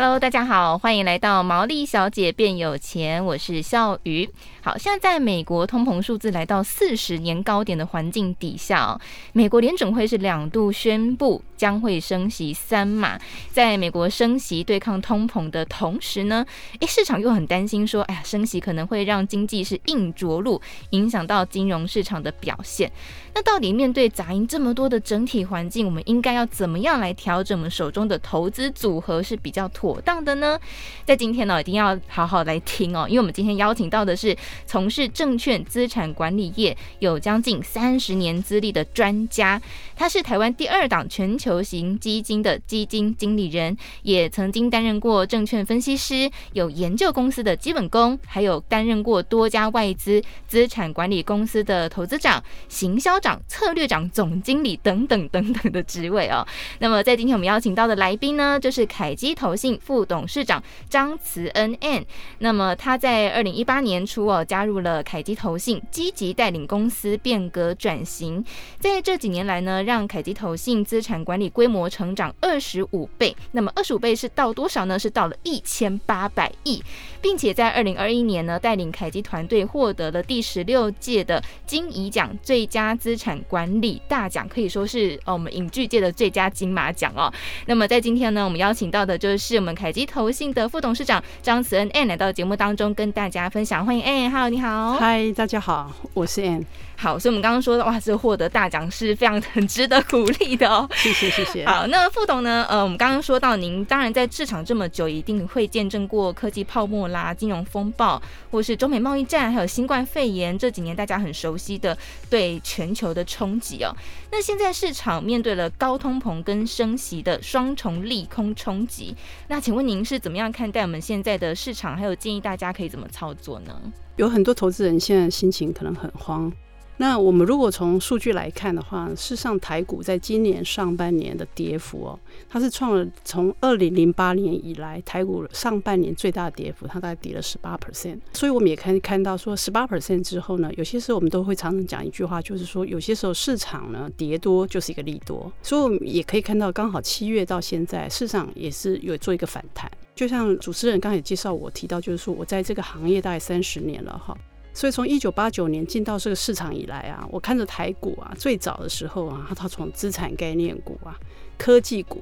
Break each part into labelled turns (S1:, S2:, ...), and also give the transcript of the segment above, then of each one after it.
S1: Hello，大家好，欢迎来到《毛利小姐变有钱》，我是笑瑜。好，现在在美国通膨数字来到四十年高点的环境底下，美国联准会是两度宣布将会升息三码。在美国升息对抗通膨的同时呢，诶，市场又很担心说，哎呀，升息可能会让经济是硬着陆，影响到金融市场的表现。那到底面对杂音这么多的整体环境，我们应该要怎么样来调整我们手中的投资组合是比较妥妥当的呢？在今天呢，一定要好好来听哦，因为我们今天邀请到的是。从事证券资产管理业有将近三十年资历的专家，他是台湾第二档全球型基金的基金经理人，也曾经担任过证券分析师，有研究公司的基本功，还有担任过多家外资资产管理公司的投资长、行销长、策略长、总经理等等等等的职位哦。那么在今天我们邀请到的来宾呢，就是凯基投信副董事长张慈恩 N。那么他在二零一八年初哦。加入了凯基投信，积极带领公司变革转型。在这几年来呢，让凯基投信资产管理规模成长二十五倍。那么二十五倍是到多少呢？是到了一千八百亿，并且在二零二一年呢，带领凯基团队获得了第十六届的金蚁奖最佳资产管理大奖，可以说是呃我们影剧界的最佳金马奖哦。那么在今天呢，我们邀请到的就是我们凯基投信的副董事长张慈恩 Ann 来到节目当中跟大家分享，欢迎 Ann。Hello，你好。
S2: 嗨，大家好，我是 Ann。
S1: 好，所以我们刚刚说的，哇，这获得大奖是非常很值得鼓励的哦。
S2: 谢谢，谢谢。
S1: 好，那副董呢？呃，我们刚刚说到，您当然在市场这么久，一定会见证过科技泡沫啦、金融风暴，或是中美贸易战，还有新冠肺炎这几年大家很熟悉的对全球的冲击哦。那现在市场面对了高通膨跟升息的双重利空冲击，那请问您是怎么样看待我们现在的市场？还有建议大家可以怎么操作呢？
S2: 有很多投资人现在心情可能很慌。那我们如果从数据来看的话，事实上台股在今年上半年的跌幅哦，它是创了从二零零八年以来台股上半年最大的跌幅，它大概跌了十八 percent。所以我们也可以看到说，十八 percent 之后呢，有些时候我们都会常常讲一句话，就是说有些时候市场呢跌多就是一个利多。所以我们也可以看到，刚好七月到现在市场也是有做一个反弹。就像主持人刚才也介绍我提到，就是说我在这个行业大概三十年了哈。所以从一九八九年进到这个市场以来啊，我看着台股啊，最早的时候啊，它从资产概念股啊、科技股，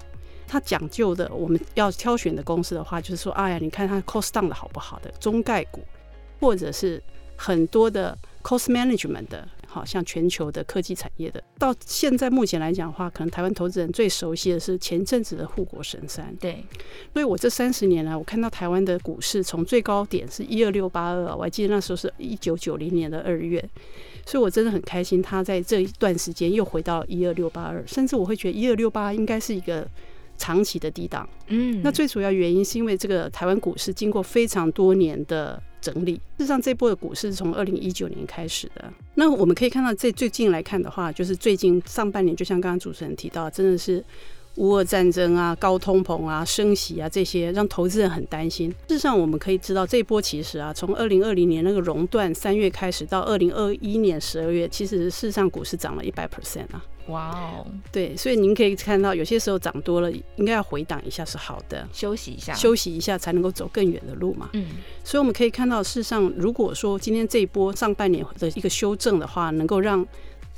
S2: 它讲究的我们要挑选的公司的话，就是说，哎呀，你看它 cost down 的好不好的中概股，或者是很多的 cost management 的。好像全球的科技产业的，到现在目前来讲的话，可能台湾投资人最熟悉的是前阵子的护国神山。
S1: 对，
S2: 所以我这三十年来，我看到台湾的股市从最高点是一二六八二，我还记得那时候是一九九零年的二月，所以我真的很开心，它在这一段时间又回到一二六八二，甚至我会觉得一二六八应该是一个长期的低档。嗯，那最主要原因是因为这个台湾股市经过非常多年的。整理。事实上，这波的股市是从二零一九年开始的。那我们可以看到，这最近来看的话，就是最近上半年，就像刚刚主持人提到，真的是乌俄战争啊、高通膨啊、升息啊这些，让投资人很担心。事实上，我们可以知道，这波其实啊，从二零二零年那个熔断三月开始，到二零二一年十二月，其实事实上股市涨了一百 percent 啊。
S1: 哇哦，
S2: 对，所以您可以看到，有些时候涨多了，应该要回档一下是好的，
S1: 休息一下，
S2: 休息一下才能够走更远的路嘛。嗯，所以我们可以看到，事实上，如果说今天这一波上半年的一个修正的话，能够让。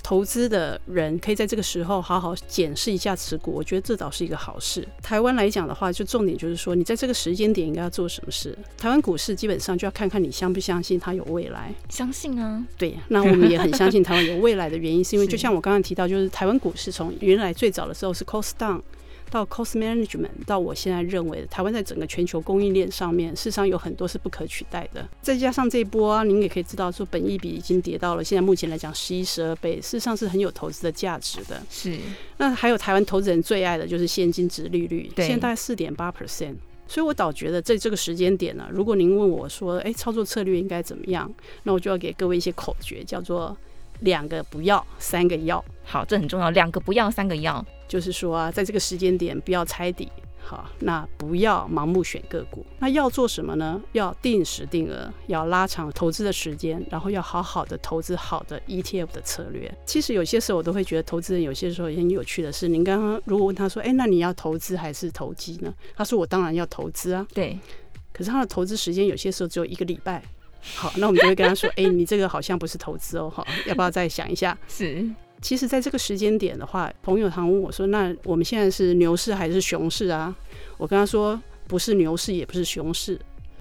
S2: 投资的人可以在这个时候好好检视一下持股，我觉得这倒是一个好事。台湾来讲的话，就重点就是说，你在这个时间点应该要做什么事。台湾股市基本上就要看看你相不相信它有未来。
S1: 相信啊，
S2: 对，那我们也很相信 台湾有未来的原因，是因为就像我刚刚提到，就是台湾股市从原来最早的时候是 cost down。到 cost management，到我现在认为的台湾在整个全球供应链上面，事实上有很多是不可取代的。再加上这一波啊，您也可以知道说，本益比已经跌到了现在目前来讲十一、十二倍，事实上是很有投资的价值的。
S1: 是。
S2: 那还有台湾投资人最爱的就是现金值利率，现在大概四点八 percent。所以我倒觉得在这个时间点呢、啊，如果您问我说，哎，操作策略应该怎么样？那我就要给各位一些口诀，叫做两个不要，三个要。
S1: 好，这很重要，两个不要，三个要。
S2: 就是说啊，在这个时间点不要猜底，好，那不要盲目选个股。那要做什么呢？要定时定额，要拉长投资的时间，然后要好好的投资好的 ETF 的策略。其实有些时候我都会觉得，投资人有些时候也很有趣的是，您刚刚如果问他说：“哎，那你要投资还是投机呢？”他说：“我当然要投资啊。”
S1: 对。
S2: 可是他的投资时间有些时候只有一个礼拜。好，那我们就会跟他说：“哎，你这个好像不是投资哦，好，要不要再想一下？”
S1: 是。
S2: 其实，在这个时间点的话，朋友常问我说：“那我们现在是牛市还是熊市啊？”我跟他说：“不是牛市，也不是熊市。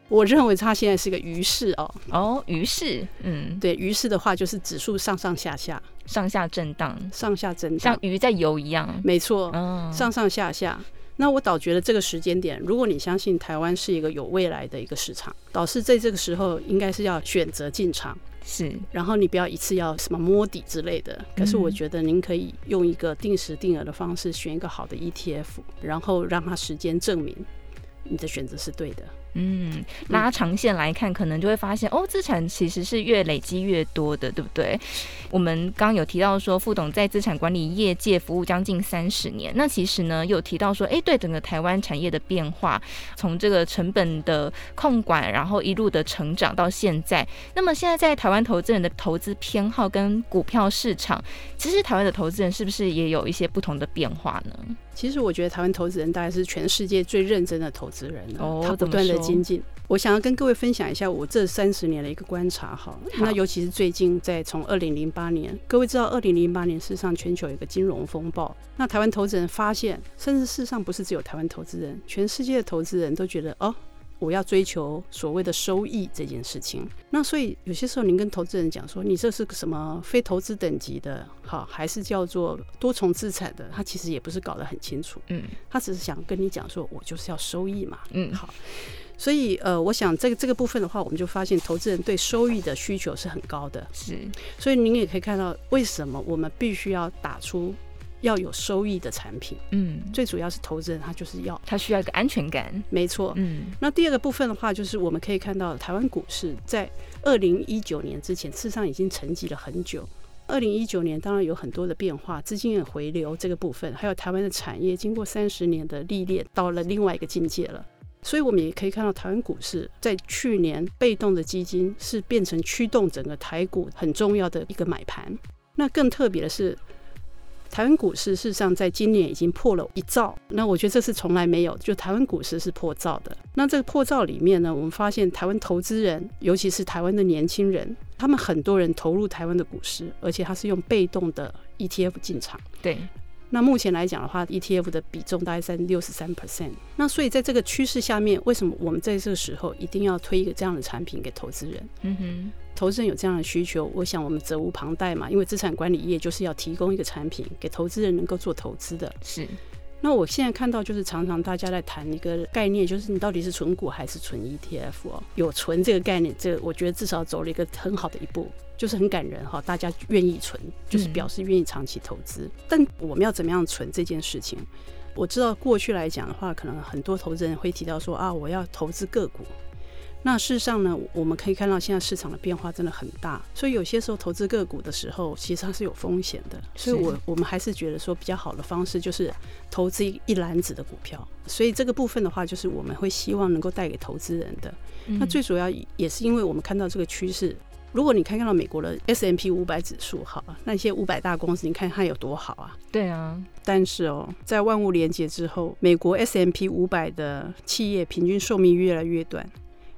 S2: 我认为它现在是个鱼市哦。”
S1: 哦，鱼市，嗯，
S2: 对，鱼市的话就是指数上上下下，
S1: 上下震荡，
S2: 上下震荡，
S1: 像鱼在游一样。
S2: 没错，嗯，上上下下。那我倒觉得这个时间点，如果你相信台湾是一个有未来的一个市场，倒是在这个时候应该是要选择进场。
S1: 是，
S2: 然后你不要一次要什么摸底之类的。可是我觉得您可以用一个定时定额的方式选一个好的 ETF，然后让它时间证明你的选择是对的。
S1: 嗯，拉长线来看，可能就会发现哦，资产其实是越累积越多的，对不对？我们刚刚有提到说，副董在资产管理业界服务将近三十年，那其实呢，有提到说，哎，对整个台湾产业的变化，从这个成本的控管，然后一路的成长到现在，那么现在在台湾投资人的投资偏好跟股票市场，其实台湾的投资人是不是也有一些不同的变化呢？
S2: 其实我觉得台湾投资人大概是全世界最认真的投资人哦，他不断的精进。我想要跟各位分享一下我这三十年的一个观察哈，那尤其是最近在从二零零八年，各位知道二零零八年事实上全球有一个金融风暴，那台湾投资人发现，甚至事实上不是只有台湾投资人，全世界的投资人都觉得哦。我要追求所谓的收益这件事情，那所以有些时候您跟投资人讲说，你这是个什么非投资等级的，好，还是叫做多重资产的，他其实也不是搞得很清楚，嗯，他只是想跟你讲说，我就是要收益嘛，嗯，好，所以呃，我想这个这个部分的话，我们就发现投资人对收益的需求是很高的，
S1: 是，
S2: 所以您也可以看到为什么我们必须要打出。要有收益的产品，嗯，最主要是投资人他就是要，
S1: 他需要一个安全感，
S2: 没错，嗯。那第二个部分的话，就是我们可以看到台湾股市在二零一九年之前，事实上已经沉寂了很久。二零一九年当然有很多的变化，资金的回流这个部分，还有台湾的产业经过三十年的历练，到了另外一个境界了。所以我们也可以看到台湾股市在去年被动的基金是变成驱动整个台股很重要的一个买盘。那更特别的是。台湾股市事实上在今年已经破了一兆，那我觉得这是从来没有，就台湾股市是破兆的。那这个破兆里面呢，我们发现台湾投资人，尤其是台湾的年轻人，他们很多人投入台湾的股市，而且他是用被动的 ETF 进场。
S1: 对。
S2: 那目前来讲的话，ETF 的比重大概在六十三 percent。那所以在这个趋势下面，为什么我们在这个时候一定要推一个这样的产品给投资人？嗯哼，投资人有这样的需求，我想我们责无旁贷嘛，因为资产管理业就是要提供一个产品给投资人能够做投资的。
S1: 是。
S2: 那我现在看到就是常常大家在谈一个概念，就是你到底是存股还是存 ETF 哦？有存这个概念，这个我觉得至少走了一个很好的一步。就是很感人哈，大家愿意存，就是表示愿意长期投资。嗯。但我们要怎么样存这件事情？我知道过去来讲的话，可能很多投资人会提到说啊，我要投资个股。那事实上呢，我们可以看到现在市场的变化真的很大，所以有些时候投资个股的时候，其实它是有风险的。所以我我们还是觉得说比较好的方式就是投资一篮子的股票。所以这个部分的话，就是我们会希望能够带给投资人的。那最主要也是因为我们看到这个趋势。如果你看看到美国的 S M P 五百指数，好啊，那些五百大公司，你看它有多好啊？
S1: 对啊。
S2: 但是哦，在万物连接之后，美国 S M P 五百的企业平均寿命越来越短。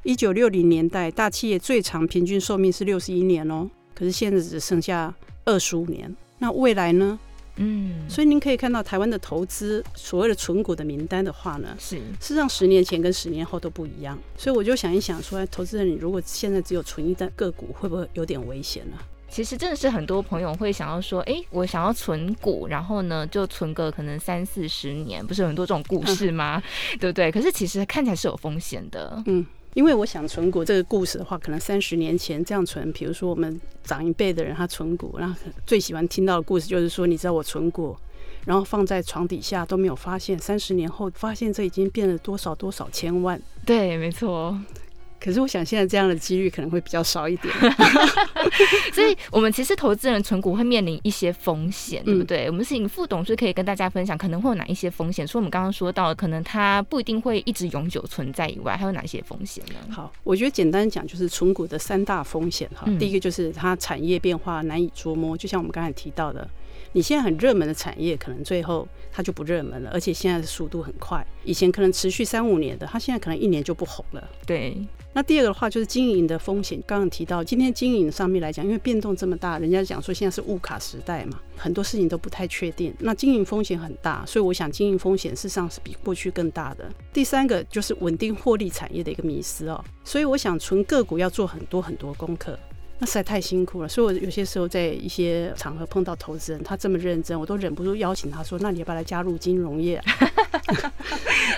S2: 一九六零年代，大企业最长平均寿命是六十一年哦，可是现在只剩下二十五年。那未来呢？嗯，所以您可以看到台湾的投资所谓的存股的名单的话呢，是事实上十年前跟十年后都不一样。所以我就想一想说，投资人你如果现在只有存一单个股，会不会有点危险呢？
S1: 其实真的是很多朋友会想要说，哎，我想要存股，然后呢就存个可能三四十年，不是有很多这种故事吗？对不对？可是其实看起来是有风险的。嗯。
S2: 因为我想存股这个故事的话，可能三十年前这样存，比如说我们长一辈的人他存股，然后最喜欢听到的故事就是说，你知道我存股，然后放在床底下都没有发现，三十年后发现这已经变了多少多少千万。
S1: 对，没错。
S2: 可是我想现在这样的几率可能会比较少一点。
S1: 所以，我们其实投资人存股会面临一些风险，对不对？嗯、我们请副董事可以跟大家分享，可能会有哪一些风险？除了我们刚刚说到，可能它不一定会一直永久存在以外，还有哪些风险呢？
S2: 好，我觉得简单讲就是存股的三大风险哈。嗯、第一个就是它产业变化难以捉摸，就像我们刚才提到的。你现在很热门的产业，可能最后它就不热门了，而且现在的速度很快。以前可能持续三五年的，它现在可能一年就不红了。
S1: 对。
S2: 那第二个的话就是经营的风险，刚刚提到，今天经营上面来讲，因为变动这么大，人家讲说现在是物卡时代嘛，很多事情都不太确定，那经营风险很大，所以我想经营风险事实上是比过去更大的。第三个就是稳定获利产业的一个迷失哦，所以我想纯个股要做很多很多功课。那实在太辛苦了，所以我有些时候在一些场合碰到投资人，他这么认真，我都忍不住邀请他说：“那你要不要来加入金融业啊？”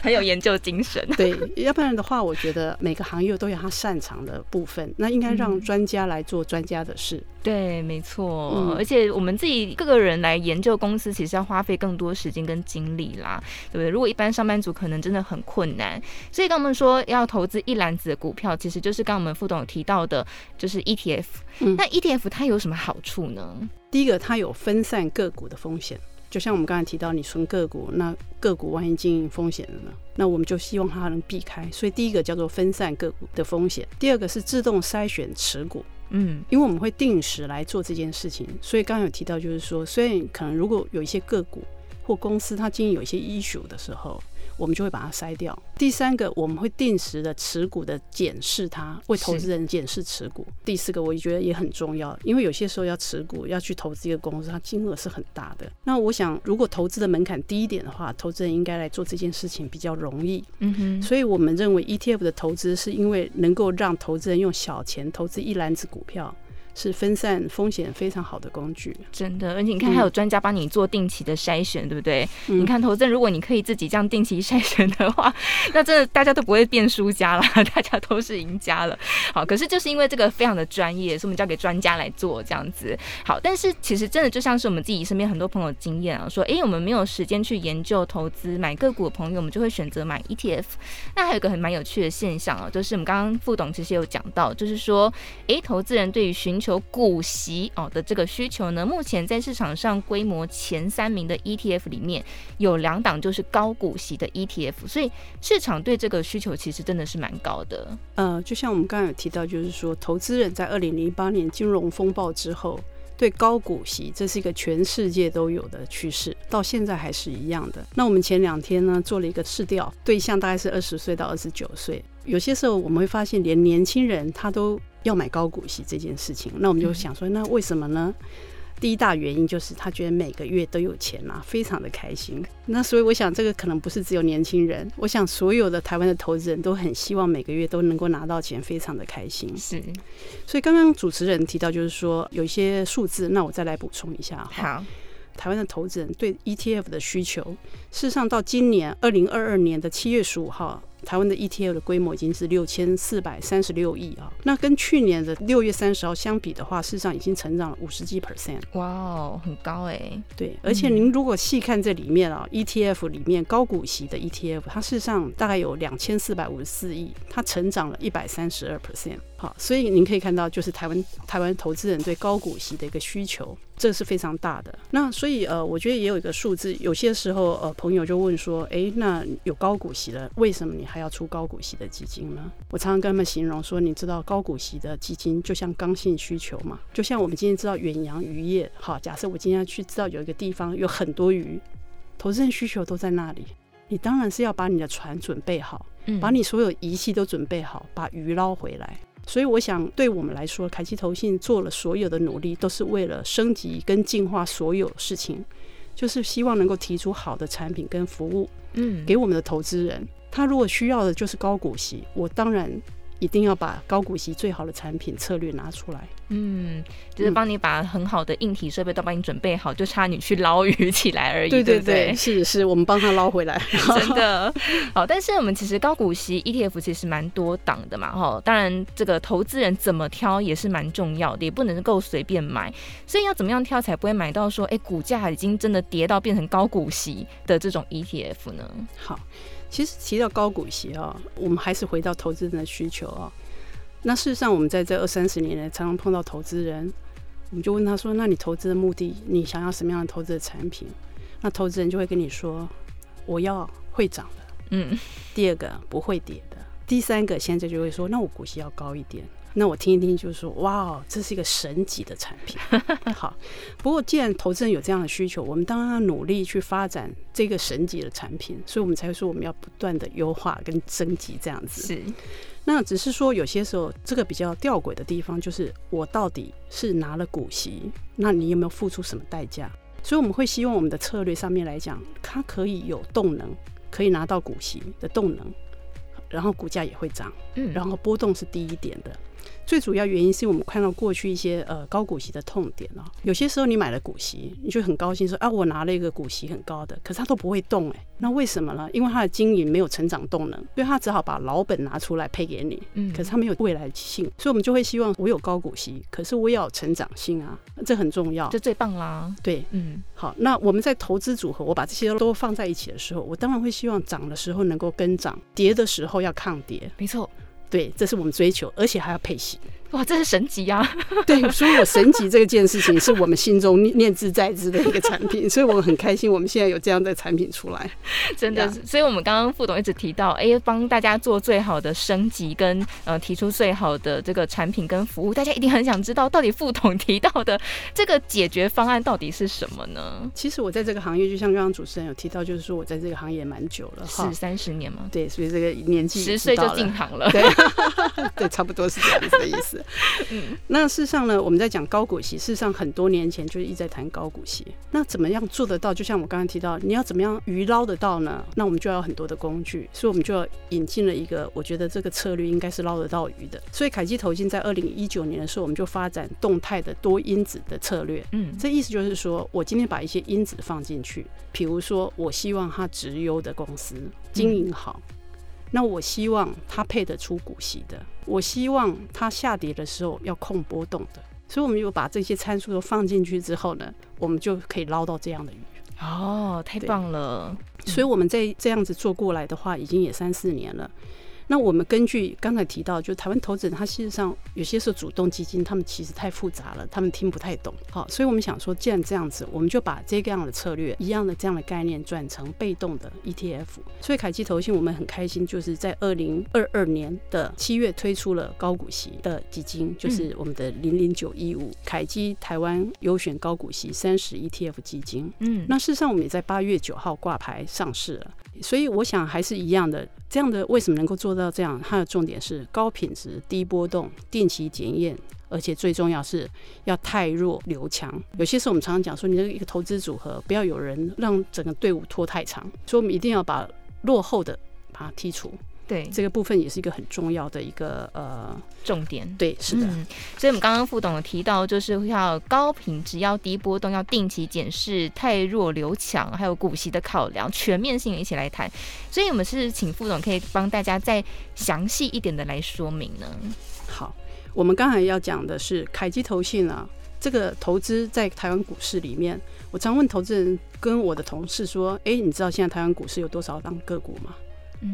S1: 很有研究精神。
S2: 对，要不然的话，我觉得每个行业都有他擅长的部分，那应该让专家来做专家的事。嗯、
S1: 对，没错。嗯、而且我们自己各个人来研究公司，其实要花费更多时间跟精力啦，对不对？如果一般上班族可能真的很困难，所以刚我们说要投资一篮子的股票，其实就是刚我们副董有提到的，就是 ETF。嗯、那 ETF 它有什么好处呢？
S2: 第一个，它有分散个股的风险，就像我们刚才提到，你存个股，那个股万一经营风险了呢？那我们就希望它能避开。所以第一个叫做分散个股的风险，第二个是自动筛选持股，嗯，因为我们会定时来做这件事情。所以刚刚有提到，就是说，虽然可能如果有一些个股或公司它经营有一些 issue 的时候。我们就会把它筛掉。第三个，我们会定时的持股的检视它，为投资人检视持股。第四个，我也觉得也很重要，因为有些时候要持股要去投资一个公司，它金额是很大的。那我想，如果投资的门槛低一点的话，投资人应该来做这件事情比较容易。嗯哼。所以我们认为 ETF 的投资是因为能够让投资人用小钱投资一篮子股票。是分散风险非常好的工具，
S1: 真的。而且你看，还有专家帮你做定期的筛选，嗯、对不对？嗯、你看投资人，如果你可以自己这样定期筛选的话，那真的大家都不会变输家了，大家都是赢家了。好，可是就是因为这个非常的专业，所以我们交给专家来做这样子。好，但是其实真的就像是我们自己身边很多朋友经验啊，说，哎、欸，我们没有时间去研究投资买个股的朋友，我们就会选择买 ETF。那还有一个很蛮有趣的现象啊，就是我们刚刚副董其实有讲到，就是说，哎、欸，投资人对于寻求股息哦的这个需求呢，目前在市场上规模前三名的 ETF 里面有两档就是高股息的 ETF，所以市场对这个需求其实真的是蛮高的。
S2: 呃，就像我们刚刚有提到，就是说投资人在二零零八年金融风暴之后，对高股息这是一个全世界都有的趋势，到现在还是一样的。那我们前两天呢做了一个试调，对象大概是二十岁到二十九岁，有些时候我们会发现连年轻人他都。要买高股息这件事情，那我们就想说，那为什么呢？第一大原因就是他觉得每个月都有钱啊，非常的开心。那所以我想，这个可能不是只有年轻人，我想所有的台湾的投资人都很希望每个月都能够拿到钱，非常的开心。是。所以刚刚主持人提到，就是说有一些数字，那我再来补充一下。好。台湾的投资人对 ETF 的需求，事实上到今年二零二二年的七月十五号。台湾的 ETF 的规模已经是六千四百三十六亿啊，那跟去年的六月三十号相比的话，事实上已经成长了五十几 percent。
S1: 哇哦，很高哎、欸！
S2: 对，而且您如果细看这里面啊、嗯、，ETF 里面高股息的 ETF，它事实上大概有两千四百五十四亿，它成长了一百三十二 percent。好，所以您可以看到，就是台湾台湾投资人对高股息的一个需求，这是非常大的。那所以呃，我觉得也有一个数字，有些时候呃，朋友就问说，哎，那有高股息了，为什么你还要出高股息的基金呢？我常常跟他们形容说，你知道高股息的基金就像刚性需求嘛，就像我们今天知道远洋渔业，好，假设我今天要去知道有一个地方有很多鱼，投资人需求都在那里，你当然是要把你的船准备好，把你所有仪器都准备好，把鱼捞回来。所以我想，对我们来说，凯基投信做了所有的努力，都是为了升级跟进化所有事情，就是希望能够提出好的产品跟服务，嗯，给我们的投资人。他如果需要的就是高股息，我当然。一定要把高股息最好的产品策略拿出来。
S1: 嗯，就是帮你把很好的硬体设备都帮你准备好，嗯、就差你去捞鱼起来而已。对对对，对对
S2: 是是，我们帮他捞回来。
S1: 真的好，但是我们其实高股息 ETF 其实蛮多档的嘛，哈。当然，这个投资人怎么挑也是蛮重要的，也不能够随便买。所以要怎么样挑才不会买到说，哎，股价已经真的跌到变成高股息的这种 ETF 呢？
S2: 好。其实提到高股息啊，我们还是回到投资人的需求啊。那事实上，我们在这二三十年来，常常碰到投资人，我们就问他说：“那你投资的目的，你想要什么样的投资的产品？”那投资人就会跟你说：“我要会涨的，
S1: 嗯，
S2: 第二个不会跌的，第三个现在就会说，那我股息要高一点。”那我听一听，就是说，哇，这是一个神级的产品。好，不过既然投资人有这样的需求，我们当然要努力去发展这个神级的产品，所以我们才会说我们要不断的优化跟升级这样子。
S1: 是。
S2: 那只是说有些时候这个比较吊诡的地方，就是我到底是拿了股息，那你有没有付出什么代价？所以我们会希望我们的策略上面来讲，它可以有动能，可以拿到股息的动能，然后股价也会涨，嗯，然后波动是低一点的。最主要原因是我们看到过去一些呃高股息的痛点哦，有些时候你买了股息，你就很高兴说啊，我拿了一个股息很高的，可是它都不会动哎，那为什么呢？因为它的经营没有成长动能，所以它只好把老本拿出来配给你，嗯，可是它没有未来性，所以我们就会希望我有高股息，可是我也要有成长性啊，这很重要，
S1: 这最棒啦，
S2: 对，嗯，好，那我们在投资组合，我把这些都放在一起的时候，我当然会希望涨的时候能够跟涨，跌的时候要抗跌，
S1: 没错，
S2: 对，这是我们追求，而且还要配型。
S1: 哇，这是神级啊！
S2: 对，所以我神级这件事情是我们心中念之在之的一个产品，所以我们很开心，我们现在有这样的产品出来，
S1: 真的。所以，我们刚刚副董一直提到，哎，帮大家做最好的升级，跟呃提出最好的这个产品跟服务，大家一定很想知道，到底副董提到的这个解决方案到底是什么呢？
S2: 其实我在这个行业，就像刚刚主持人有提到，就是说我在这个行业蛮久了，
S1: 是三十年吗？
S2: 对，所以这个年纪
S1: 十岁就进行了，
S2: 对，对，差不多是这样子的意思。嗯，那事实上呢，我们在讲高股息，事实上很多年前就一直在谈高股息。那怎么样做得到？就像我刚刚提到，你要怎么样鱼捞得到呢？那我们就要很多的工具，所以我们就要引进了一个，我觉得这个策略应该是捞得到鱼的。所以凯基投信在二零一九年的时候，我们就发展动态的多因子的策略。嗯，这意思就是说我今天把一些因子放进去，比如说我希望它直优的公司经营好。嗯那我希望它配得出股息的，我希望它下跌的时候要控波动的，所以我们有把这些参数都放进去之后呢，我们就可以捞到这样的鱼。
S1: 哦，太棒了！
S2: 所以我们在这样子做过来的话，已经也三四年了。那我们根据刚才提到，就台湾投资人，他事实上有些时候主动基金，他们其实太复杂了，他们听不太懂。好，所以我们想说，既然这样子，我们就把这个样的策略，一样的这样的概念转成被动的 ETF。所以凯基投信，我们很开心，就是在二零二二年的七月推出了高股息的基金，就是我们的零零九一五凯基台湾优选高股息三十 ETF 基金。嗯，那事实上我们也在八月九号挂牌上市了。所以我想还是一样的，这样的为什么能够做到这样？它的重点是高品质、低波动、定期检验，而且最重要是要太弱留强。有些时候我们常常讲说，你这一个投资组合，不要有人让整个队伍拖太长，所以我们一定要把落后的把它剔除。
S1: 对，
S2: 这个部分也是一个很重要的一个呃
S1: 重点。
S2: 对，是的。
S1: 嗯，所以我们刚刚副董有提到，就是要高品质、要低波动、要定期检视、太弱留强，还有股息的考量，全面性一起来谈。所以我们是请副总可以帮大家再详细一点的来说明呢。
S2: 好，我们刚才要讲的是凯基投信啊，这个投资在台湾股市里面，我常问投资人跟我的同事说：“哎，你知道现在台湾股市有多少档个股吗？”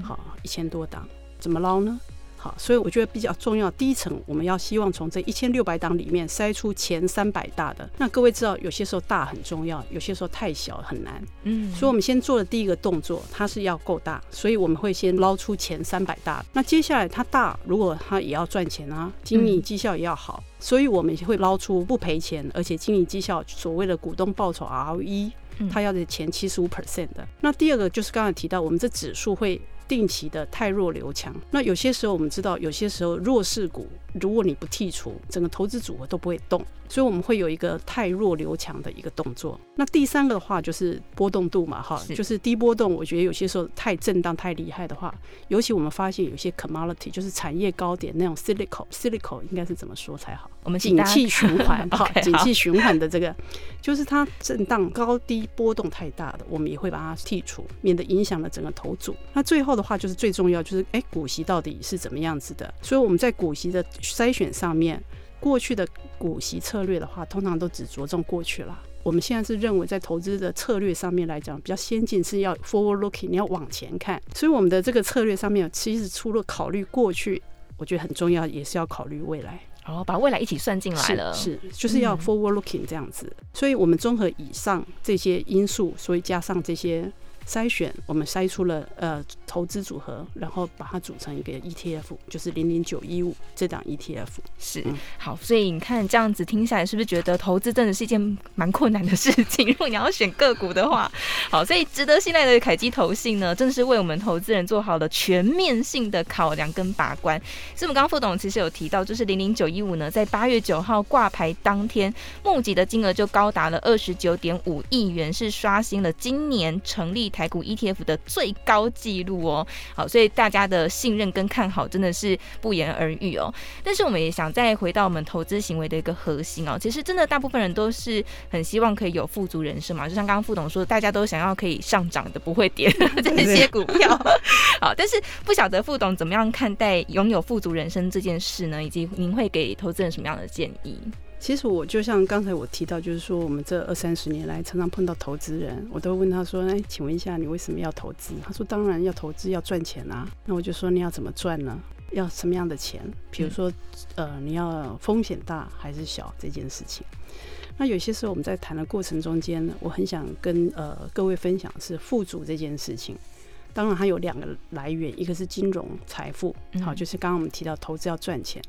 S2: 好，一千多档，怎么捞呢？好，所以我觉得比较重要。第一层，我们要希望从这一千六百档里面筛出前三百大的。那各位知道，有些时候大很重要，有些时候太小很难。嗯，所以我们先做的第一个动作，它是要够大，所以我们会先捞出前三百大。那接下来它大，如果它也要赚钱啊，经营绩效也要好，所以我们会捞出不赔钱，而且经营绩效所谓的股东报酬 ROE，它要的前七十五 percent 的。那第二个就是刚才提到，我们这指数会。定期的汰弱留强，那有些时候我们知道，有些时候弱势股，如果你不剔除，整个投资组合都不会动，所以我们会有一个太弱留强的一个动作。那第三个的话就是波动度嘛，哈，就是低波动。我觉得有些时候太震荡太厉害的话，尤其我们发现有些 commodity 就是产业高点那种 cyclical，cyclical 应该是怎么说才好？
S1: 我们
S2: 景气循环，好，景气循环的这个，就是它震荡高低波动太大的，我们也会把它剔除，免得影响了整个投组。那最后的话就是最重要，就是哎，股息到底是怎么样子的？所以我们在股息的筛选上面，过去的股息策略的话，通常都只着重过去了。我们现在是认为，在投资的策略上面来讲，比较先进是要 forward looking，你要往前看。所以我们的这个策略上面，其实除了考虑过去。我觉得很重要，也是要考虑未来。
S1: 哦，把未来一起算进来了，
S2: 是，是就是要 forward looking 这样子。嗯、所以我们综合以上这些因素，所以加上这些。筛选，我们筛出了呃投资组合，然后把它组成一个 ETF，就是零零九一五这档 ETF。
S1: 是，嗯、好，所以你看这样子听下来，是不是觉得投资真的是一件蛮困难的事情？如果你要选个股的话，好，所以值得信赖的凯基投信呢，正是为我们投资人做好了全面性的考量跟把关。所以我们刚刚副董其实有提到，就是零零九一五呢，在八月九号挂牌当天，募集的金额就高达了二十九点五亿元，是刷新了今年成立。台股 ETF 的最高纪录哦，好，所以大家的信任跟看好真的是不言而喻哦。但是我们也想再回到我们投资行为的一个核心哦，其实真的大部分人都是很希望可以有富足人生嘛，就像刚刚副总说，大家都想要可以上涨的不会跌的 这些股票。好，但是不晓得副总怎么样看待拥有富足人生这件事呢？以及您会给投资人什么样的建议？
S2: 其实我就像刚才我提到，就是说我们这二三十年来常常碰到投资人，我都问他说：“哎，请问一下，你为什么要投资？”他说：“当然要投资，要赚钱啊。”那我就说：“你要怎么赚呢？要什么样的钱？比如说，呃，你要风险大还是小这件事情。”那有些时候我们在谈的过程中间，我很想跟呃各位分享是富足这件事情。当然它有两个来源，一个是金融财富，好，就是刚刚我们提到投资要赚钱。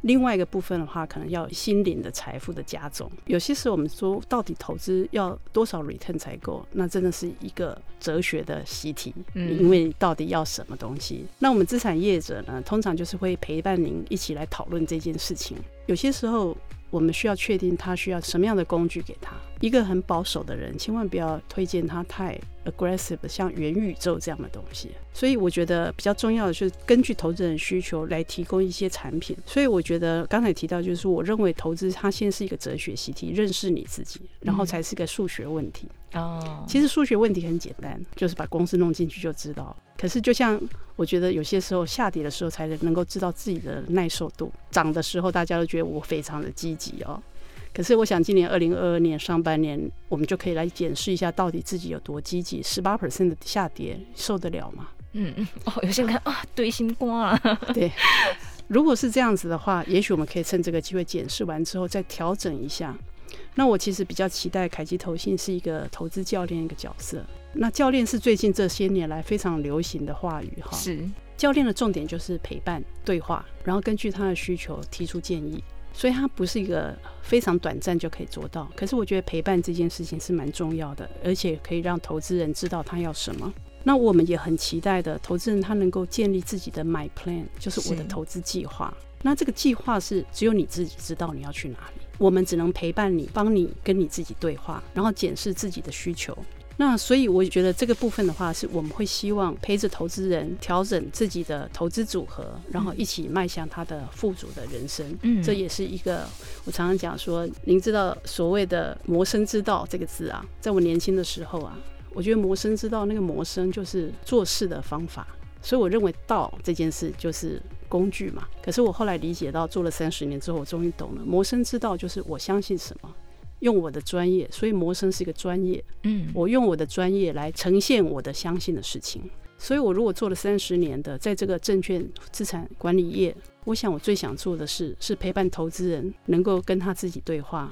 S2: 另外一个部分的话，可能要心灵的财富的加重。有些时候我们说，到底投资要多少 return 才够？那真的是一个哲学的习题。嗯，因为到底要什么东西？那我们资产业者呢，通常就是会陪伴您一起来讨论这件事情。有些时候。我们需要确定他需要什么样的工具给他。一个很保守的人，千万不要推荐他太 aggressive，像元宇宙这样的东西。所以我觉得比较重要的是根据投资人需求来提供一些产品。所以我觉得刚才提到，就是说我认为投资它先是一个哲学习题，认识你自己，然后才是个数学问题。哦，其实数学问题很简单，就是把公式弄进去就知道。可是就像我觉得有些时候下跌的时候才能够知道自己的耐受度，涨的时候大家都觉得我非常的积极哦。可是我想今年二零二二年上半年，我们就可以来检视一下到底自己有多积极。十八 percent 的下跌受得了吗？嗯嗯哦，有些人看啊，堆心瓜啊。对，如果是这样子的话，也许我们可以趁这个机会检视完之后再调整一下。那我其实比较期待凯基投信是一个投资教练一个角色。那教练是最近这些年来非常流行的话语哈。是。教练的重点就是陪伴、对话，然后根据他的需求提出建议。所以它不是一个非常短暂就可以做到。可是我觉得陪伴这件事情是蛮重要的，而且可以让投资人知道他要什么。那我们也很期待的，投资人他能够建立自己的 My Plan，就是我的投资计划。那这个计划是只有你自己知道你要去哪里。我们只能陪伴你，帮你跟你自己对话，然后检视自己的需求。那所以我觉得这个部分的话，是我们会希望陪着投资人调整自己的投资组合，然后一起迈向他的富足的人生。嗯，这也是一个我常常讲说，您知道所谓的谋生之道这个字啊，在我年轻的时候啊，我觉得谋生之道那个谋生就是做事的方法，所以我认为道这件事就是。工具嘛，可是我后来理解到，做了三十年之后，我终于懂了。谋生之道就是我相信什么，用我的专业，所以谋生是一个专业。嗯，我用我的专业来呈现我的相信的事情。所以我如果做了三十年的，在这个证券资产管理业，我想我最想做的事是陪伴投资人，能够跟他自己对话，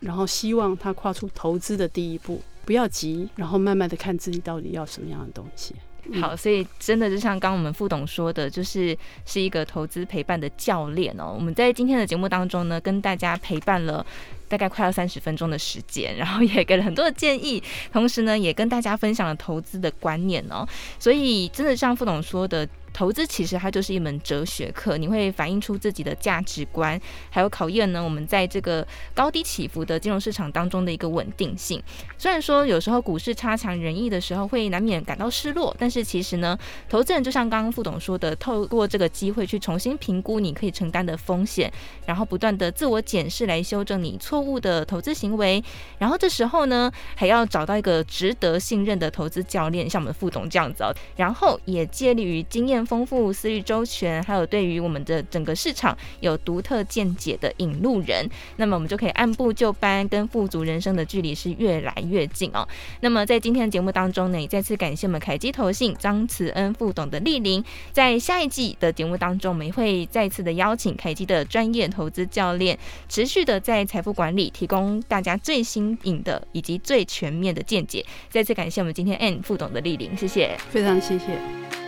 S2: 然后希望他跨出投资的第一步，不要急，然后慢慢的看自己到底要什么样的东西。
S1: 好，所以真的就像刚刚我们副董说的，就是是一个投资陪伴的教练哦。我们在今天的节目当中呢，跟大家陪伴了大概快要三十分钟的时间，然后也给了很多的建议，同时呢，也跟大家分享了投资的观念哦。所以真的像副董说的。投资其实它就是一门哲学课，你会反映出自己的价值观，还有考验呢我们在这个高低起伏的金融市场当中的一个稳定性。虽然说有时候股市差强人意的时候会难免感到失落，但是其实呢，投资人就像刚刚副董说的，透过这个机会去重新评估你可以承担的风险，然后不断的自我检视来修正你错误的投资行为，然后这时候呢还要找到一个值得信任的投资教练，像我们副董这样子哦，然后也借力于经验。丰富、思虑周全，还有对于我们的整个市场有独特见解的引路人。那么我们就可以按部就班，跟富足人生的距离是越来越近哦。那么在今天的节目当中呢，也再次感谢我们凯基投信张慈恩副董的莅临。在下一季的节目当中，我们会再次的邀请凯基的专业投资教练，持续的在财富管理提供大家最新颖的以及最全面的见解。再次感谢我们今天 N 副董的莅临，谢谢，
S2: 非常谢谢。